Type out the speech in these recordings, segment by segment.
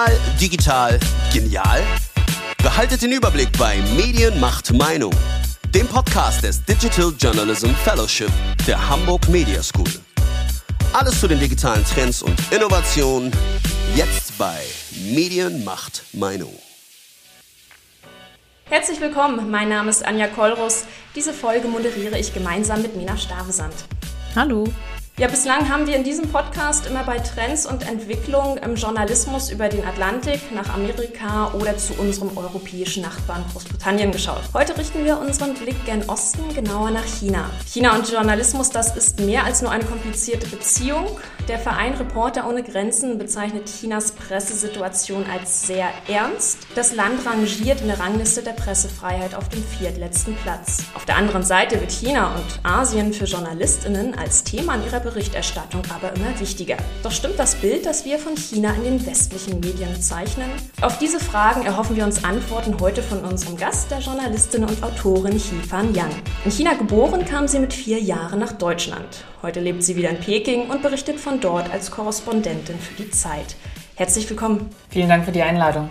Real, digital, genial? Behaltet den Überblick bei Medien macht Meinung, dem Podcast des Digital Journalism Fellowship der Hamburg Media School. Alles zu den digitalen Trends und Innovationen jetzt bei Medien macht Meinung. Herzlich willkommen, mein Name ist Anja Kollrus. Diese Folge moderiere ich gemeinsam mit Mina Stavesand. Hallo. Ja, bislang haben wir in diesem Podcast immer bei Trends und Entwicklungen im Journalismus über den Atlantik nach Amerika oder zu unserem europäischen Nachbarn Großbritannien geschaut. Heute richten wir unseren Blick gen Osten, genauer nach China. China und Journalismus, das ist mehr als nur eine komplizierte Beziehung. Der Verein Reporter ohne Grenzen bezeichnet Chinas Pressesituation als sehr ernst. Das Land rangiert in der Rangliste der Pressefreiheit auf dem viertletzten Platz. Auf der anderen Seite wird China und Asien für Journalistinnen als Thema in ihrer Berichterstattung aber immer wichtiger. Doch stimmt das Bild, das wir von China in den westlichen Medien zeichnen? Auf diese Fragen erhoffen wir uns Antworten heute von unserem Gast, der Journalistin und Autorin Xifan Yang. In China geboren kam sie mit vier Jahren nach Deutschland. Heute lebt sie wieder in Peking und berichtet von dort als Korrespondentin für die Zeit. Herzlich willkommen. Vielen Dank für die Einladung.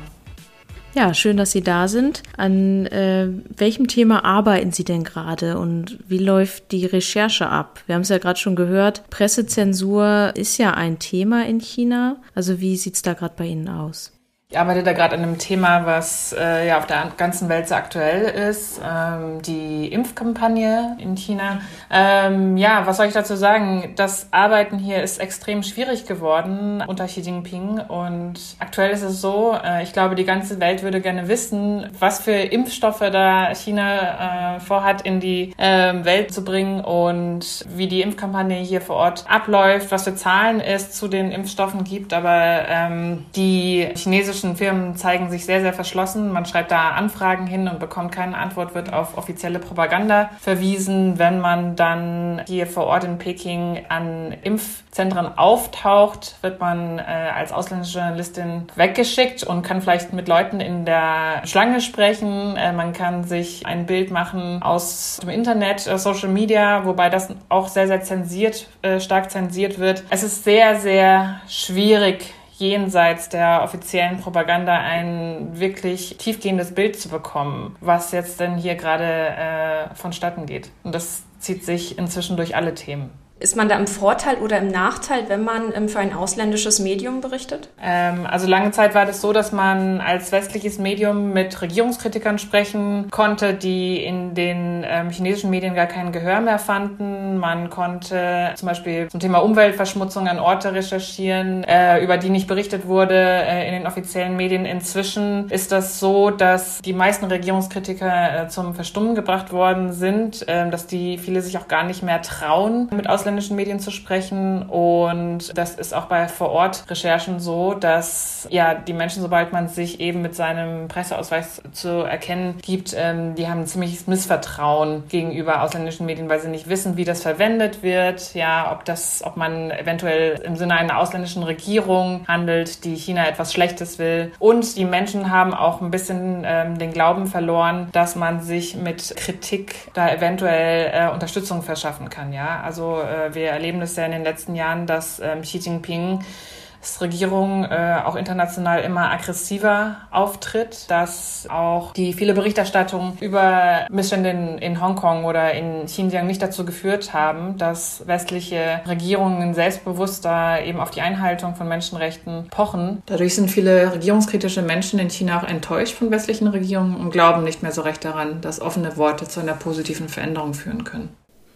Ja, schön, dass Sie da sind. An äh, welchem Thema arbeiten Sie denn gerade und wie läuft die Recherche ab? Wir haben es ja gerade schon gehört, Pressezensur ist ja ein Thema in China. Also wie sieht es da gerade bei Ihnen aus? Ich arbeite da gerade an einem Thema, was äh, ja auf der ganzen Welt sehr aktuell ist, ähm, die Impfkampagne in China. Ähm, ja, was soll ich dazu sagen? Das Arbeiten hier ist extrem schwierig geworden unter Xi Jinping und aktuell ist es so, äh, ich glaube, die ganze Welt würde gerne wissen, was für Impfstoffe da China äh, vorhat, in die äh, Welt zu bringen und wie die Impfkampagne hier vor Ort abläuft, was für Zahlen es zu den Impfstoffen gibt. Aber ähm, die chinesische chinesischen Firmen zeigen sich sehr, sehr verschlossen. Man schreibt da Anfragen hin und bekommt keine Antwort, wird auf offizielle Propaganda verwiesen. Wenn man dann hier vor Ort in Peking an Impfzentren auftaucht, wird man äh, als ausländische Journalistin weggeschickt und kann vielleicht mit Leuten in der Schlange sprechen. Äh, man kann sich ein Bild machen aus dem Internet, äh, Social Media, wobei das auch sehr, sehr zensiert, äh, stark zensiert wird. Es ist sehr, sehr schwierig, jenseits der offiziellen Propaganda ein wirklich tiefgehendes Bild zu bekommen, was jetzt denn hier gerade äh, vonstatten geht. Und das zieht sich inzwischen durch alle Themen. Ist man da im Vorteil oder im Nachteil, wenn man ähm, für ein ausländisches Medium berichtet? Ähm, also lange Zeit war das so, dass man als westliches Medium mit Regierungskritikern sprechen konnte, die in den ähm, chinesischen Medien gar kein Gehör mehr fanden. Man konnte zum Beispiel zum Thema Umweltverschmutzung an Orte recherchieren, äh, über die nicht berichtet wurde äh, in den offiziellen Medien. Inzwischen ist das so, dass die meisten Regierungskritiker äh, zum Verstummen gebracht worden sind, äh, dass die viele sich auch gar nicht mehr trauen, mit Ausländern ausländischen Medien zu sprechen. Und das ist auch bei Vor-Ort-Recherchen so, dass ja die Menschen, sobald man sich eben mit seinem Presseausweis zu erkennen gibt, ähm, die haben ein ziemliches Missvertrauen gegenüber ausländischen Medien, weil sie nicht wissen, wie das verwendet wird, ja, ob das, ob man eventuell im Sinne einer ausländischen Regierung handelt, die China etwas Schlechtes will. Und die Menschen haben auch ein bisschen ähm, den Glauben verloren, dass man sich mit Kritik da eventuell äh, Unterstützung verschaffen kann, ja. Also äh, äh, wir erleben das ja in den letzten Jahren, dass ähm, Xi Jinping dass Regierung äh, auch international immer aggressiver auftritt, dass auch die viele Berichterstattung über Missstände in, in Hongkong oder in Xinjiang nicht dazu geführt haben, dass westliche Regierungen selbstbewusster eben auf die Einhaltung von Menschenrechten pochen. Dadurch sind viele regierungskritische Menschen in China auch enttäuscht von westlichen Regierungen und glauben nicht mehr so recht daran, dass offene Worte zu einer positiven Veränderung führen können.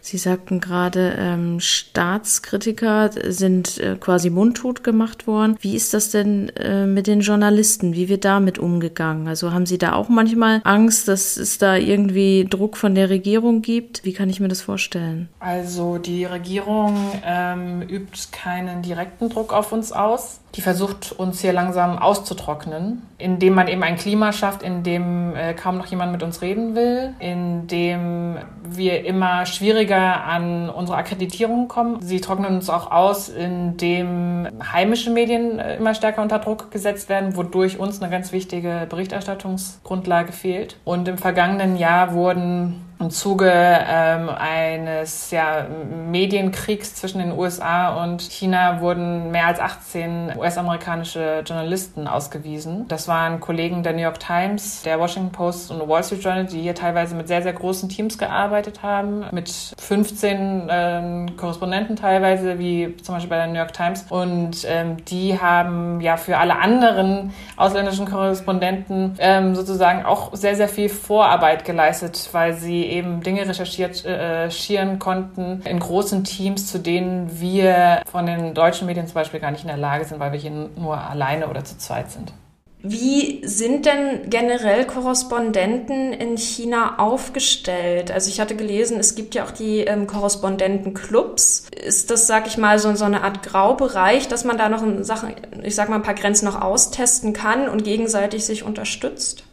Sie sagten gerade, ähm, Staatskritiker sind äh, quasi mundtot gemacht worden. Wie ist das denn äh, mit den Journalisten? Wie wird damit umgegangen? Also haben Sie da auch manchmal Angst, dass es da irgendwie Druck von der Regierung gibt? Wie kann ich mir das vorstellen? Also die Regierung ähm, übt keinen direkten Druck auf uns aus die versucht uns hier langsam auszutrocknen, indem man eben ein Klima schafft, in dem äh, kaum noch jemand mit uns reden will, in dem wir immer schwieriger an unsere Akkreditierung kommen. Sie trocknen uns auch aus, indem heimische Medien äh, immer stärker unter Druck gesetzt werden, wodurch uns eine ganz wichtige Berichterstattungsgrundlage fehlt. Und im vergangenen Jahr wurden im Zuge ähm, eines ja, Medienkriegs zwischen den USA und China wurden mehr als 18 US-amerikanische Journalisten ausgewiesen. Das waren Kollegen der New York Times, der Washington Post und Wall Street Journal, die hier teilweise mit sehr, sehr großen Teams gearbeitet haben, mit 15 äh, Korrespondenten teilweise, wie zum Beispiel bei der New York Times. Und ähm, die haben ja für alle anderen ausländischen Korrespondenten ähm, sozusagen auch sehr, sehr viel Vorarbeit geleistet, weil sie eben Dinge äh, recherchieren konnten in großen Teams, zu denen wir von den deutschen Medien zum Beispiel gar nicht in der Lage sind, weil wir hier nur alleine oder zu zweit sind. Wie sind denn generell Korrespondenten in China aufgestellt? Also ich hatte gelesen, es gibt ja auch die ähm, Korrespondentenclubs. Ist das, sag ich mal, so, so eine Art Graubereich, dass man da noch Sachen, ich sag mal, ein paar Grenzen noch austesten kann und gegenseitig sich unterstützt?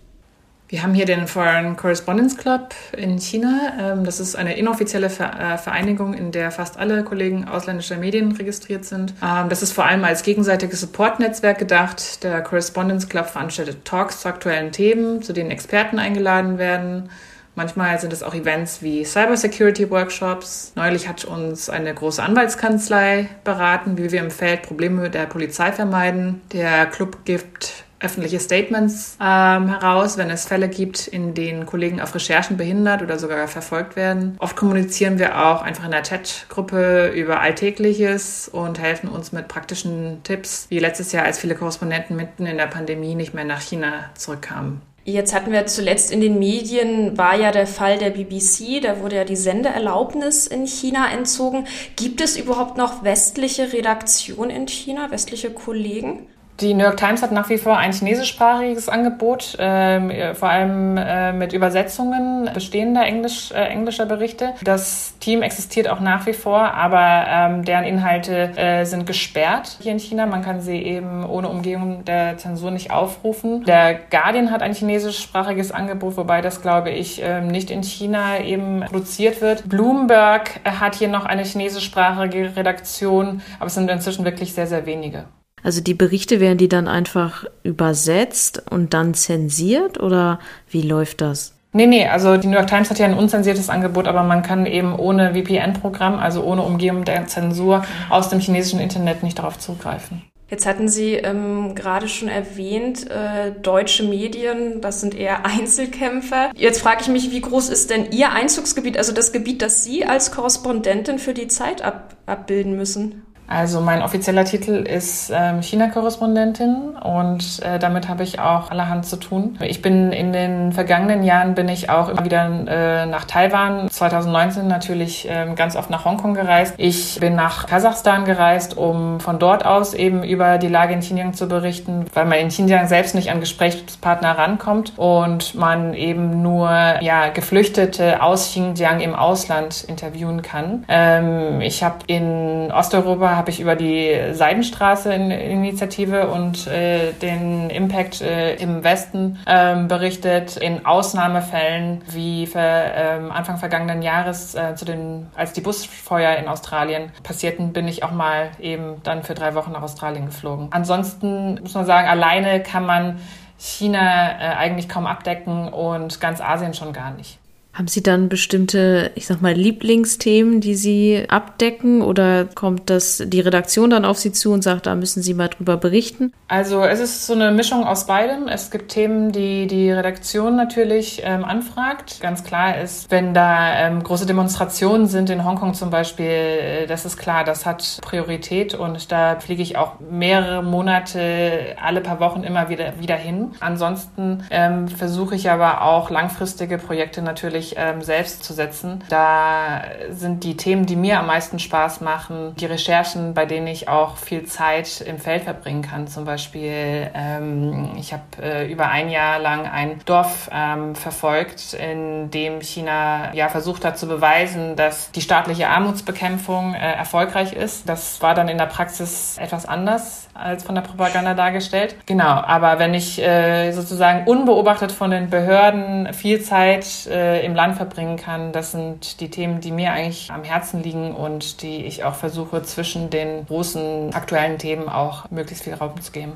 Wir haben hier den Foreign Correspondence Club in China. Ähm, das ist eine inoffizielle äh, Vereinigung, in der fast alle Kollegen ausländischer Medien registriert sind. Ähm, das ist vor allem als gegenseitiges Support-Netzwerk gedacht. Der Correspondence Club veranstaltet Talks zu aktuellen Themen, zu denen Experten eingeladen werden. Manchmal sind es auch Events wie Cybersecurity-Workshops. Neulich hat uns eine große Anwaltskanzlei beraten, wie wir im Feld Probleme der Polizei vermeiden. Der Club gibt öffentliche Statements ähm, heraus, wenn es Fälle gibt, in denen Kollegen auf Recherchen behindert oder sogar verfolgt werden. Oft kommunizieren wir auch einfach in der Chat-Gruppe über Alltägliches und helfen uns mit praktischen Tipps, wie letztes Jahr, als viele Korrespondenten mitten in der Pandemie nicht mehr nach China zurückkamen. Jetzt hatten wir zuletzt in den Medien, war ja der Fall der BBC, da wurde ja die Sendeerlaubnis in China entzogen. Gibt es überhaupt noch westliche Redaktion in China, westliche Kollegen? Die New York Times hat nach wie vor ein chinesischsprachiges Angebot, ähm, vor allem äh, mit Übersetzungen bestehender Englisch, äh, englischer Berichte. Das Team existiert auch nach wie vor, aber ähm, deren Inhalte äh, sind gesperrt hier in China. Man kann sie eben ohne Umgehung der Zensur nicht aufrufen. Der Guardian hat ein chinesischsprachiges Angebot, wobei das, glaube ich, ähm, nicht in China eben produziert wird. Bloomberg hat hier noch eine chinesischsprachige Redaktion, aber es sind inzwischen wirklich sehr, sehr wenige. Also die Berichte werden die dann einfach übersetzt und dann zensiert oder wie läuft das? Nee, nee, also die New York Times hat ja ein unzensiertes Angebot, aber man kann eben ohne VPN-Programm, also ohne Umgehung der Zensur aus dem chinesischen Internet nicht darauf zugreifen. Jetzt hatten Sie ähm, gerade schon erwähnt, äh, deutsche Medien, das sind eher Einzelkämpfer. Jetzt frage ich mich, wie groß ist denn Ihr Einzugsgebiet, also das Gebiet, das Sie als Korrespondentin für die Zeit ab, abbilden müssen? Also mein offizieller Titel ist ähm, China-Korrespondentin und äh, damit habe ich auch allerhand zu tun. Ich bin in den vergangenen Jahren bin ich auch immer wieder äh, nach Taiwan, 2019 natürlich äh, ganz oft nach Hongkong gereist. Ich bin nach Kasachstan gereist, um von dort aus eben über die Lage in Xinjiang zu berichten, weil man in Xinjiang selbst nicht an Gesprächspartner rankommt und man eben nur ja, Geflüchtete aus Xinjiang im Ausland interviewen kann. Ähm, ich habe in Osteuropa habe ich über die Seidenstraße-Initiative und äh, den Impact äh, im Westen ähm, berichtet. In Ausnahmefällen wie für, ähm, Anfang vergangenen Jahres, äh, zu den, als die Busfeuer in Australien passierten, bin ich auch mal eben dann für drei Wochen nach Australien geflogen. Ansonsten muss man sagen, alleine kann man China äh, eigentlich kaum abdecken und ganz Asien schon gar nicht. Haben Sie dann bestimmte, ich sag mal, Lieblingsthemen, die Sie abdecken oder kommt das die Redaktion dann auf Sie zu und sagt, da müssen Sie mal drüber berichten? Also es ist so eine Mischung aus beidem. Es gibt Themen, die die Redaktion natürlich ähm, anfragt. Ganz klar ist, wenn da ähm, große Demonstrationen sind in Hongkong zum Beispiel, äh, das ist klar, das hat Priorität und da fliege ich auch mehrere Monate, alle paar Wochen immer wieder, wieder hin. Ansonsten ähm, versuche ich aber auch langfristige Projekte natürlich wirklich ähm, selbst zu setzen. Da sind die Themen, die mir am meisten Spaß machen, die Recherchen, bei denen ich auch viel Zeit im Feld verbringen kann. Zum Beispiel, ähm, ich habe äh, über ein Jahr lang ein Dorf ähm, verfolgt, in dem China ja versucht hat zu beweisen, dass die staatliche Armutsbekämpfung äh, erfolgreich ist. Das war dann in der Praxis etwas anders als von der Propaganda dargestellt. Genau, aber wenn ich äh, sozusagen unbeobachtet von den Behörden viel Zeit äh, im Land verbringen kann, das sind die Themen, die mir eigentlich am Herzen liegen und die ich auch versuche zwischen den großen aktuellen Themen auch möglichst viel Raum zu geben.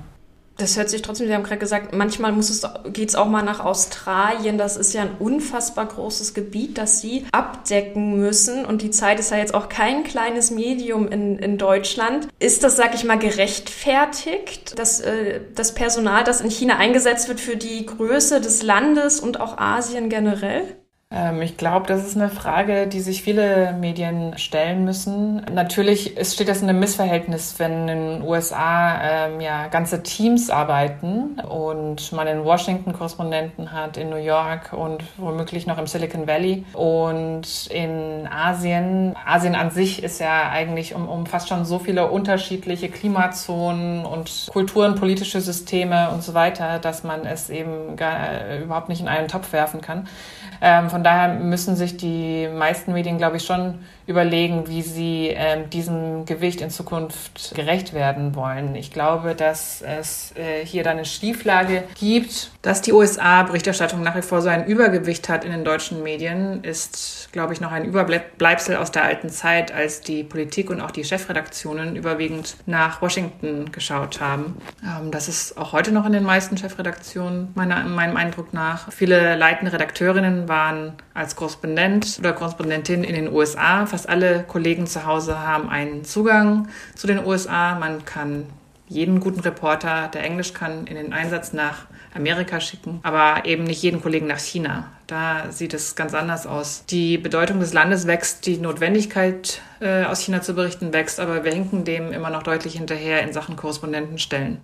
Das hört sich trotzdem, Sie haben gerade gesagt, manchmal muss es, geht es auch mal nach Australien. Das ist ja ein unfassbar großes Gebiet, das Sie abdecken müssen. Und die Zeit ist ja jetzt auch kein kleines Medium in, in Deutschland. Ist das, sag ich mal, gerechtfertigt, dass äh, das Personal, das in China eingesetzt wird, für die Größe des Landes und auch Asien generell? Ähm, ich glaube, das ist eine Frage, die sich viele Medien stellen müssen. Natürlich steht das in einem Missverhältnis, wenn in den USA ähm, ja ganze Teams arbeiten und man in Washington Korrespondenten hat, in New York und womöglich noch im Silicon Valley und in Asien. Asien an sich ist ja eigentlich um, umfasst schon so viele unterschiedliche Klimazonen und Kulturen, politische Systeme und so weiter, dass man es eben gar, äh, überhaupt nicht in einen Topf werfen kann. Ähm, von daher müssen sich die meisten Medien, glaube ich, schon überlegen, wie sie ähm, diesem Gewicht in Zukunft gerecht werden wollen. Ich glaube, dass es äh, hier dann eine Schieflage gibt. Dass die USA-Berichterstattung nach wie vor so ein Übergewicht hat in den deutschen Medien, ist, glaube ich, noch ein Überbleibsel aus der alten Zeit, als die Politik und auch die Chefredaktionen überwiegend nach Washington geschaut haben. Ähm, das ist auch heute noch in den meisten Chefredaktionen, meiner, meinem Eindruck nach. Viele leitende Redakteurinnen waren als Korrespondent oder Korrespondentin in den USA. Fast alle Kollegen zu Hause haben einen Zugang zu den USA. Man kann jeden guten Reporter, der Englisch kann, in den Einsatz nach Amerika schicken, aber eben nicht jeden Kollegen nach China. Da sieht es ganz anders aus. Die Bedeutung des Landes wächst, die Notwendigkeit äh, aus China zu berichten wächst, aber wir hinken dem immer noch deutlich hinterher in Sachen Korrespondentenstellen.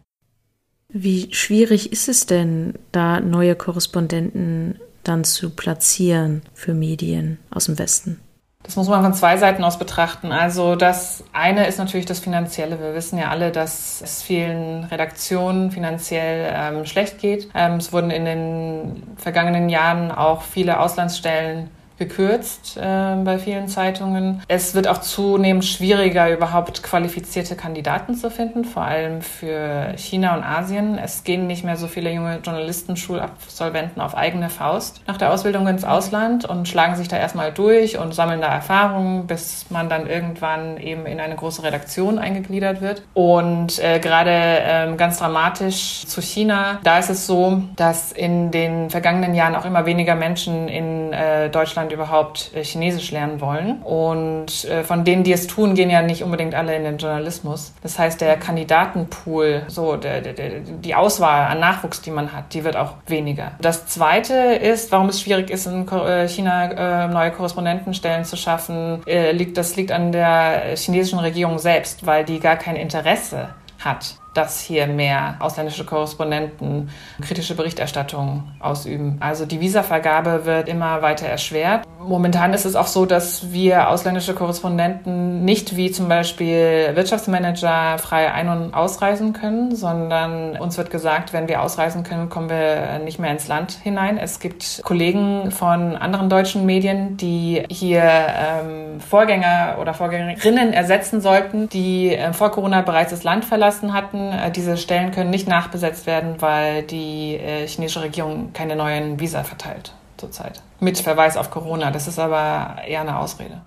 Wie schwierig ist es denn, da neue Korrespondenten dann zu platzieren für Medien aus dem Westen? Das muss man von zwei Seiten aus betrachten. Also das eine ist natürlich das Finanzielle. Wir wissen ja alle, dass es vielen Redaktionen finanziell ähm, schlecht geht. Ähm, es wurden in den vergangenen Jahren auch viele Auslandsstellen gekürzt äh, bei vielen Zeitungen. Es wird auch zunehmend schwieriger, überhaupt qualifizierte Kandidaten zu finden, vor allem für China und Asien. Es gehen nicht mehr so viele junge Journalisten, Schulabsolventen auf eigene Faust nach der Ausbildung ins Ausland und schlagen sich da erstmal durch und sammeln da Erfahrungen, bis man dann irgendwann eben in eine große Redaktion eingegliedert wird. Und äh, gerade äh, ganz dramatisch zu China, da ist es so, dass in den vergangenen Jahren auch immer weniger Menschen in äh, Deutschland Deutschland überhaupt äh, Chinesisch lernen wollen. Und äh, von denen, die es tun, gehen ja nicht unbedingt alle in den Journalismus. Das heißt, der Kandidatenpool, so der, der, die Auswahl an Nachwuchs, die man hat, die wird auch weniger. Das Zweite ist, warum es schwierig ist, in äh, China neue Korrespondentenstellen zu schaffen, liegt, das liegt an der chinesischen Regierung selbst, weil die gar kein Interesse hat dass hier mehr ausländische Korrespondenten kritische Berichterstattung ausüben. Also die Visavergabe wird immer weiter erschwert. Momentan ist es auch so, dass wir ausländische Korrespondenten nicht wie zum Beispiel Wirtschaftsmanager frei ein- und ausreisen können, sondern uns wird gesagt, wenn wir ausreisen können, kommen wir nicht mehr ins Land hinein. Es gibt Kollegen von anderen deutschen Medien, die hier ähm, Vorgänger oder Vorgängerinnen ersetzen sollten, die äh, vor Corona bereits das Land verlassen hatten Stellen. Äh, diese Stellen können nicht nachbesetzt werden, weil die äh, chinesische Regierung keine neuen Visa verteilt zurzeit. Mit Verweis auf Corona. Das ist aber eher eine Ausrede.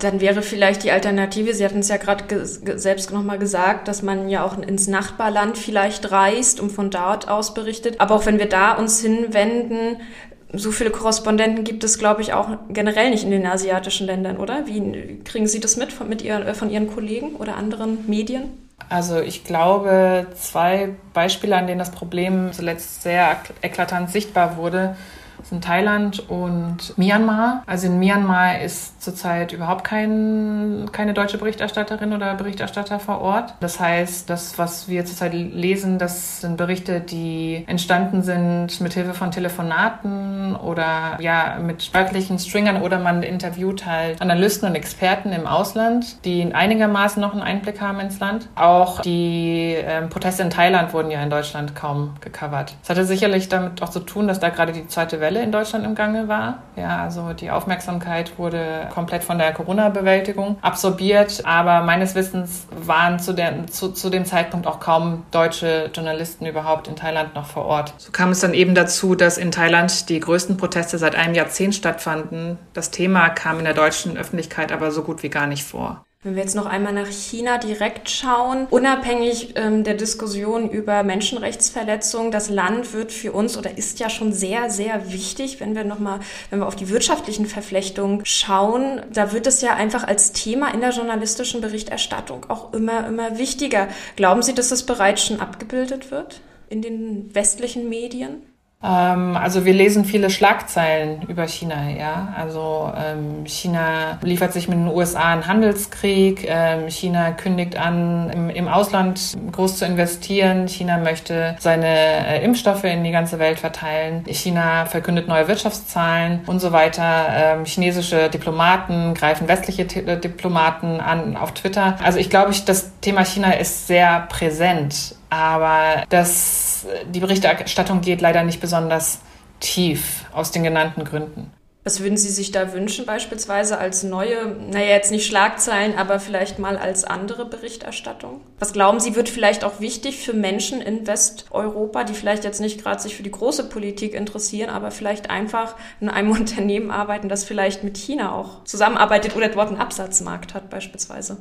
Dann wäre vielleicht die Alternative, Sie hatten es ja gerade selbst nochmal gesagt, dass man ja auch ins Nachbarland vielleicht reist und von dort aus berichtet. Aber auch wenn wir da uns hinwenden, so viele Korrespondenten gibt es, glaube ich, auch generell nicht in den asiatischen Ländern, oder? Wie kriegen Sie das mit von, mit ihr, äh, von Ihren Kollegen oder anderen Medien? Also ich glaube, zwei Beispiele, an denen das Problem zuletzt sehr eklatant sichtbar wurde, sind Thailand und Myanmar. Also in Myanmar ist zurzeit überhaupt kein, keine deutsche Berichterstatterin oder Berichterstatter vor Ort. Das heißt, das, was wir zurzeit lesen, das sind Berichte, die entstanden sind mit Hilfe von Telefonaten oder ja mit örtlichen Stringern oder man interviewt halt Analysten und Experten im Ausland, die einigermaßen noch einen Einblick haben ins Land. Auch die äh, Proteste in Thailand wurden ja in Deutschland kaum gecovert. Es hatte sicherlich damit auch zu tun, dass da gerade die zweite Welle in Deutschland im Gange war. Ja, also die Aufmerksamkeit wurde komplett von der Corona-Bewältigung absorbiert. Aber meines Wissens waren zu, der, zu, zu dem Zeitpunkt auch kaum deutsche Journalisten überhaupt in Thailand noch vor Ort. So kam es dann eben dazu, dass in Thailand die größten Proteste seit einem Jahrzehnt stattfanden. Das Thema kam in der deutschen Öffentlichkeit aber so gut wie gar nicht vor. Wenn wir jetzt noch einmal nach China direkt schauen, unabhängig ähm, der Diskussion über Menschenrechtsverletzungen, das Land wird für uns oder ist ja schon sehr, sehr wichtig, wenn wir nochmal, wenn wir auf die wirtschaftlichen Verflechtungen schauen, da wird es ja einfach als Thema in der journalistischen Berichterstattung auch immer, immer wichtiger. Glauben Sie, dass das bereits schon abgebildet wird in den westlichen Medien? Ähm, also wir lesen viele Schlagzeilen über China, ja. Also ähm, China liefert sich mit den USA einen Handelskrieg, ähm, China kündigt an, im, im, Ausland groß zu investieren, China möchte seine äh, Impfstoffe in die ganze Welt verteilen, China verkündet neue Wirtschaftszahlen und so weiter. Ähm, chinesische Diplomaten greifen westliche äh, Diplomaten an auf Twitter. Also ich glaube, das Thema China ist sehr präsent, aber das die Berichterstattung geht leider nicht besonders tief aus den genannten Gründen. Was würden Sie sich da wünschen, beispielsweise als neue, naja, jetzt nicht Schlagzeilen, aber vielleicht mal als andere Berichterstattung? Was glauben Sie, wird vielleicht auch wichtig für Menschen in Westeuropa, die vielleicht jetzt nicht gerade sich für die große Politik interessieren, aber vielleicht einfach in einem Unternehmen arbeiten, das vielleicht mit China auch zusammenarbeitet oder dort einen Absatzmarkt hat, beispielsweise?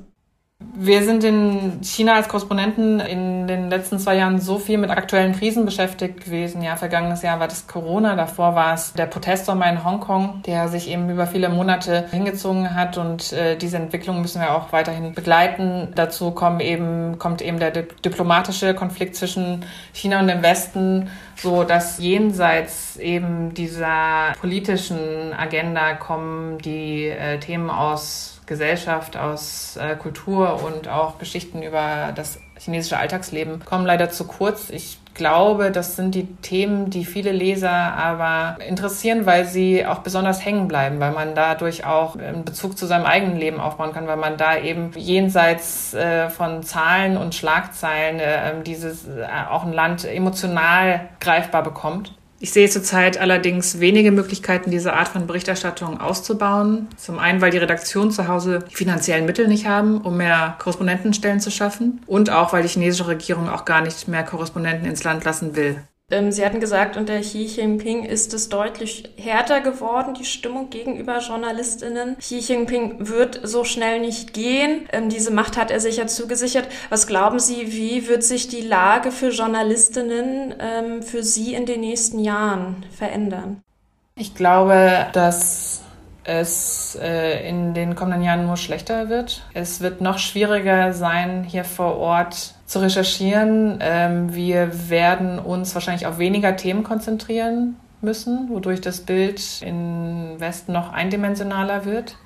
Wir sind in China als Korrespondenten in den letzten zwei Jahren so viel mit aktuellen Krisen beschäftigt gewesen. Ja, vergangenes Jahr war das Corona, davor war es der Protestsommer in Hongkong, der sich eben über viele Monate hingezogen hat und äh, diese Entwicklung müssen wir auch weiterhin begleiten. Dazu kommen eben, kommt eben der diplomatische Konflikt zwischen China und dem Westen, so dass jenseits eben dieser politischen Agenda kommen die äh, Themen aus Gesellschaft, aus äh, Kultur und auch Geschichten über das chinesische Alltagsleben kommen leider zu kurz. Ich glaube, das sind die Themen, die viele Leser aber interessieren, weil sie auch besonders hängen bleiben, weil man dadurch auch einen Bezug zu seinem eigenen Leben aufbauen kann, weil man da eben jenseits äh, von Zahlen und Schlagzeilen äh, dieses äh, auch ein Land emotional greifbar bekommt. Ich sehe zurzeit allerdings wenige Möglichkeiten, diese Art von Berichterstattung auszubauen. Zum einen, weil die Redaktionen zu Hause die finanziellen Mittel nicht haben, um mehr Korrespondentenstellen zu schaffen. Und auch, weil die chinesische Regierung auch gar nicht mehr Korrespondenten ins Land lassen will. Ähm, Sie hatten gesagt, unter Xi Jinping ist es deutlich härter geworden, die Stimmung gegenüber JournalistInnen. Xi Jinping wird so schnell nicht gehen. Ähm, diese Macht hat er sich ja zugesichert. Was glauben Sie, wie wird sich die Lage für JournalistInnen ähm, für Sie in den nächsten Jahren verändern? Ich glaube, dass es äh, in den kommenden Jahren nur schlechter wird. Es wird noch schwieriger sein, hier vor Ort zu recherchieren. Ähm, wir werden uns wahrscheinlich auf weniger Themen konzentrieren müssen, wodurch das Bild im Westen noch eindimensionaler wird.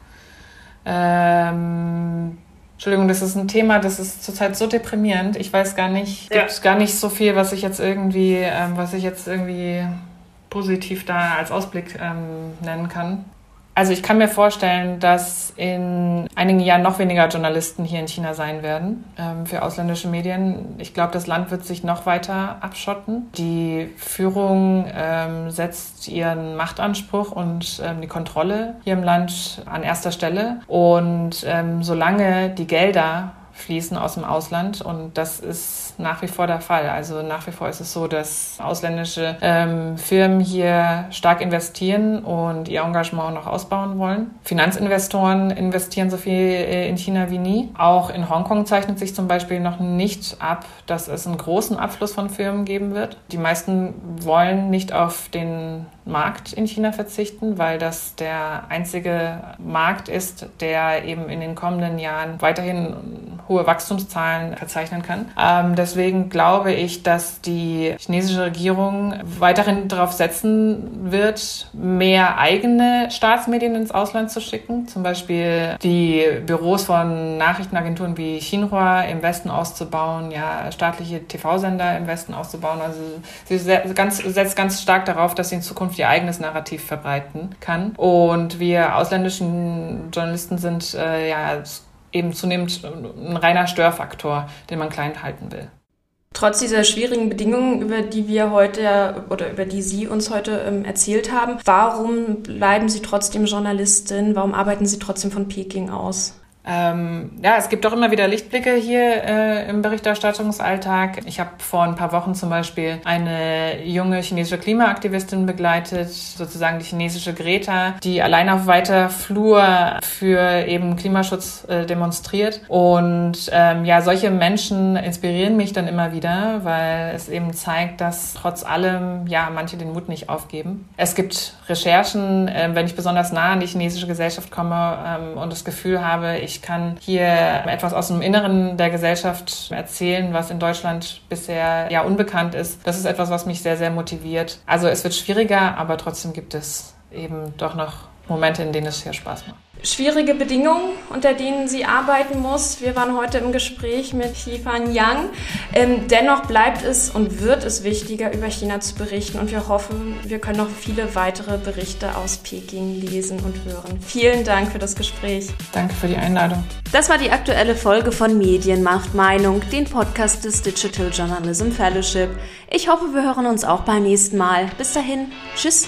Ähm, Entschuldigung, das ist ein Thema, das ist zurzeit so deprimierend. Ich weiß gar nicht, ja. gibt gar nicht so viel, was ich jetzt irgendwie, ähm, was ich jetzt irgendwie positiv da als Ausblick ähm, nennen kann. Also ich kann mir vorstellen, dass in einigen Jahren noch weniger Journalisten hier in China sein werden ähm, für ausländische Medien. Ich glaube, das Land wird sich noch weiter abschotten. Die Führung ähm, setzt ihren Machtanspruch und ähm, die Kontrolle hier im Land an erster Stelle. Und ähm, solange die Gelder fließen aus dem Ausland und das ist nach wie vor der Fall. Also nach wie vor ist es so, dass ausländische ähm, Firmen hier stark investieren und ihr Engagement noch ausbauen wollen. Finanzinvestoren investieren so viel äh, in China wie nie. Auch in Hongkong zeichnet sich zum Beispiel noch nicht ab, dass es einen großen Abfluss von Firmen geben wird. Die meisten wollen nicht auf den Markt in China verzichten, weil das der einzige Markt ist, der eben in den kommenden Jahren weiterhin hohe Wachstumszahlen verzeichnen kann. Ähm, deswegen glaube ich, dass die chinesische Regierung weiterhin darauf setzen wird, mehr eigene Staatsmedien ins Ausland zu schicken. Zum Beispiel die Büros von Nachrichtenagenturen wie Xinhua im Westen auszubauen, ja, staatliche TV-Sender im Westen auszubauen. Also sie setzt ganz stark darauf, dass sie in Zukunft ihr eigenes Narrativ verbreiten kann. Und wir ausländischen Journalisten sind äh, ja eben zunehmend ein reiner Störfaktor, den man klein halten will. Trotz dieser schwierigen Bedingungen, über die wir heute oder über die Sie uns heute ähm, erzählt haben, warum bleiben Sie trotzdem Journalistin? Warum arbeiten Sie trotzdem von Peking aus? Ähm, ja, es gibt doch immer wieder Lichtblicke hier äh, im Berichterstattungsalltag. Ich habe vor ein paar Wochen zum Beispiel eine junge chinesische Klimaaktivistin begleitet, sozusagen die chinesische Greta, die allein auf weiter Flur für eben Klimaschutz äh, demonstriert. Und ähm, ja, solche Menschen inspirieren mich dann immer wieder, weil es eben zeigt, dass trotz allem ja manche den Mut nicht aufgeben. Es gibt Recherchen, äh, wenn ich besonders nah an die chinesische Gesellschaft komme ähm, und das Gefühl habe, ich ich kann hier etwas aus dem Inneren der Gesellschaft erzählen, was in Deutschland bisher ja unbekannt ist. Das ist etwas, was mich sehr, sehr motiviert. Also es wird schwieriger, aber trotzdem gibt es eben doch noch Momente, in denen es sehr Spaß macht schwierige Bedingungen, unter denen sie arbeiten muss. Wir waren heute im Gespräch mit Xifan Yang. Ähm, dennoch bleibt es und wird es wichtiger, über China zu berichten. Und wir hoffen, wir können noch viele weitere Berichte aus Peking lesen und hören. Vielen Dank für das Gespräch. Danke für die Einladung. Das war die aktuelle Folge von Medien macht Meinung, den Podcast des Digital Journalism Fellowship. Ich hoffe, wir hören uns auch beim nächsten Mal. Bis dahin, tschüss.